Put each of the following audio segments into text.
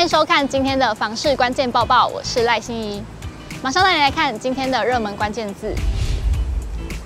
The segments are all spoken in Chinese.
欢迎收看今天的房市关键报报，我是赖心怡，马上带你来看今天的热门关键字。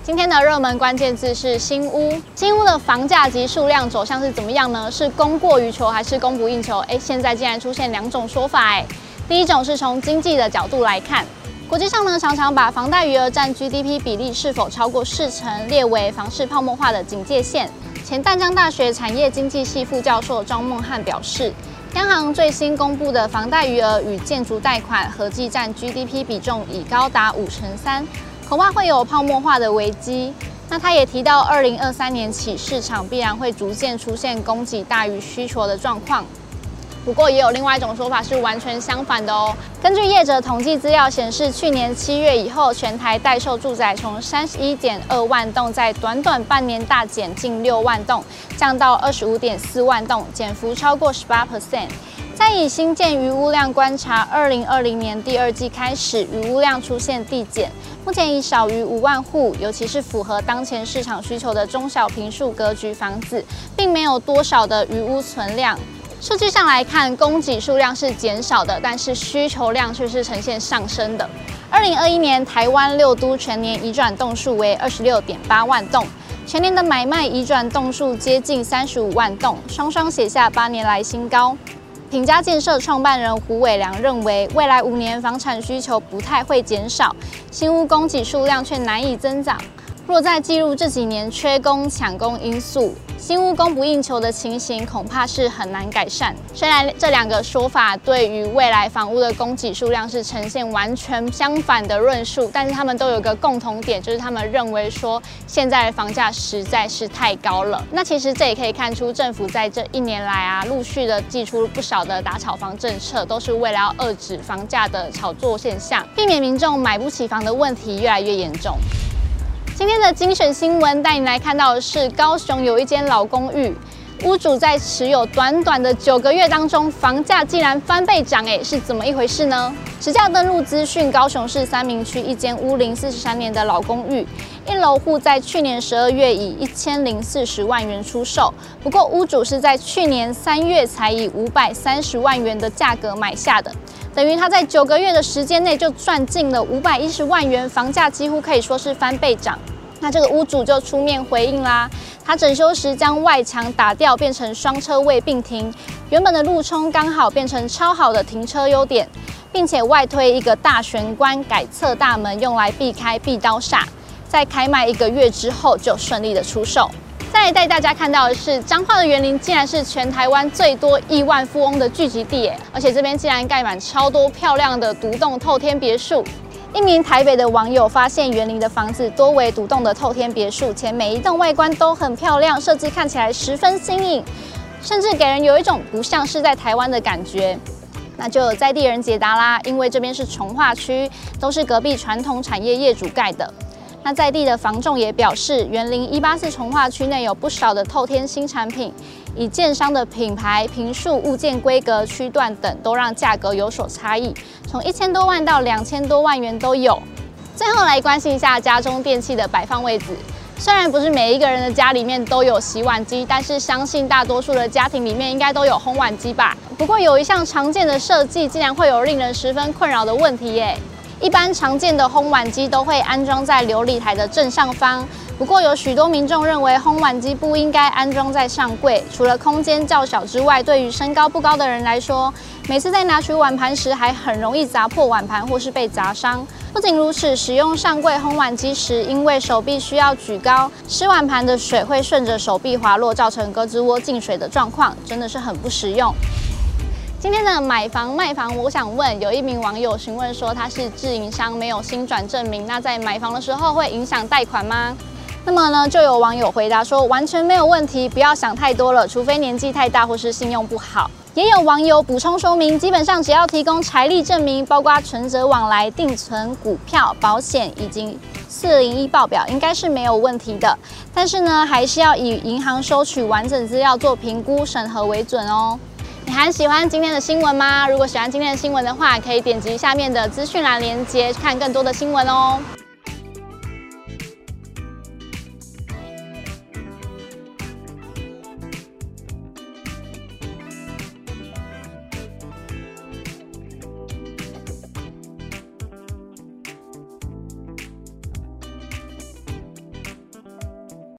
今天的热门关键字是新屋，新屋的房价及数量走向是怎么样呢？是供过于求还是供不应求？哎，现在竟然出现两种说法哎。第一种是从经济的角度来看，国际上呢常常把房贷余额占 GDP 比例是否超过四成列为房市泡沫化的警戒线。前淡江大学产业经济系副教授庄梦汉表示，央行最新公布的房贷余额与建筑贷款合计占 GDP 比重已高达五成三。恐怕会有泡沫化的危机。那他也提到，二零二三年起，市场必然会逐渐出现供给大于需求的状况。不过，也有另外一种说法是完全相反的哦。根据业者统计资料显示，去年七月以后，全台待售住宅从三十一点二万栋，在短短半年大减近六万栋，降到二十五点四万栋，减幅超过十八 percent。再以新建余屋量观察，二零二零年第二季开始，余屋量出现递减，目前已少于五万户，尤其是符合当前市场需求的中小坪数格局房子，并没有多少的余屋存量。数据上来看，供给数量是减少的，但是需求量却是呈现上升的。二零二一年台湾六都全年移转栋数为二十六点八万栋，全年的买卖移转栋数接近三十五万栋，双双写下八年来新高。品佳建设创办人胡伟良认为，未来五年房产需求不太会减少，新屋供给数量却难以增长。若再计入这几年缺工抢工因素，新屋供不应求的情形恐怕是很难改善。虽然这两个说法对于未来房屋的供给数量是呈现完全相反的论述，但是他们都有个共同点，就是他们认为说现在的房价实在是太高了。那其实这也可以看出，政府在这一年来啊，陆续的祭出不少的打炒房政策，都是为了要遏制房价的炒作现象，避免民众买不起房的问题越来越严重。今天的精选新闻带你来看到的是，高雄有一间老公寓，屋主在持有短短的九个月当中，房价竟然翻倍涨，诶，是怎么一回事呢？实价登录资讯，高雄市三民区一间屋龄四十三年的老公寓，一楼户在去年十二月以一千零四十万元出售，不过屋主是在去年三月才以五百三十万元的价格买下的。等于他在九个月的时间内就赚进了五百一十万元，房价几乎可以说是翻倍涨。那这个屋主就出面回应啦，他整修时将外墙打掉，变成双车位并停，原本的路冲刚好变成超好的停车优点，并且外推一个大玄关改侧大门，用来避开壁刀煞。在开卖一个月之后，就顺利的出售。再来带大家看到的是，彰化的园林竟然是全台湾最多亿万富翁的聚集地，而且这边竟然盖满超多漂亮的独栋透天别墅。一名台北的网友发现园林的房子多为独栋的透天别墅，且每一栋外观都很漂亮，设计看起来十分新颖，甚至给人有一种不像是在台湾的感觉。那就有在地人解答啦，因为这边是重划区，都是隔壁传统产业业主盖的。那在地的房仲也表示，园林一八四从化区内有不少的透天新产品，以建商的品牌、坪数、物件规格、区段等，都让价格有所差异，从一千多万到两千多万元都有。最后来关心一下家中电器的摆放位置，虽然不是每一个人的家里面都有洗碗机，但是相信大多数的家庭里面应该都有烘碗机吧。不过有一项常见的设计，竟然会有令人十分困扰的问题耶。一般常见的烘碗机都会安装在流理台的正上方，不过有许多民众认为烘碗机不应该安装在上柜，除了空间较小之外，对于身高不高的人来说，每次在拿取碗盘时还很容易砸破碗盘或是被砸伤。不仅如此，使用上柜烘碗机时，因为手臂需要举高，吃碗盘的水会顺着手臂滑落，造成胳肢窝进水的状况，真的是很不实用。今天的买房卖房，我想问，有一名网友询问说，他是自营商，没有新转证明，那在买房的时候会影响贷款吗？那么呢，就有网友回答说，完全没有问题，不要想太多了，除非年纪太大或是信用不好。也有网友补充说明，基本上只要提供财力证明，包括存折往来、定存、股票、保险以及四零一报表，应该是没有问题的。但是呢，还是要以银行收取完整资料做评估审核为准哦。你还喜欢今天的新闻吗？如果喜欢今天的新闻的话，可以点击下面的资讯栏链接，看更多的新闻哦。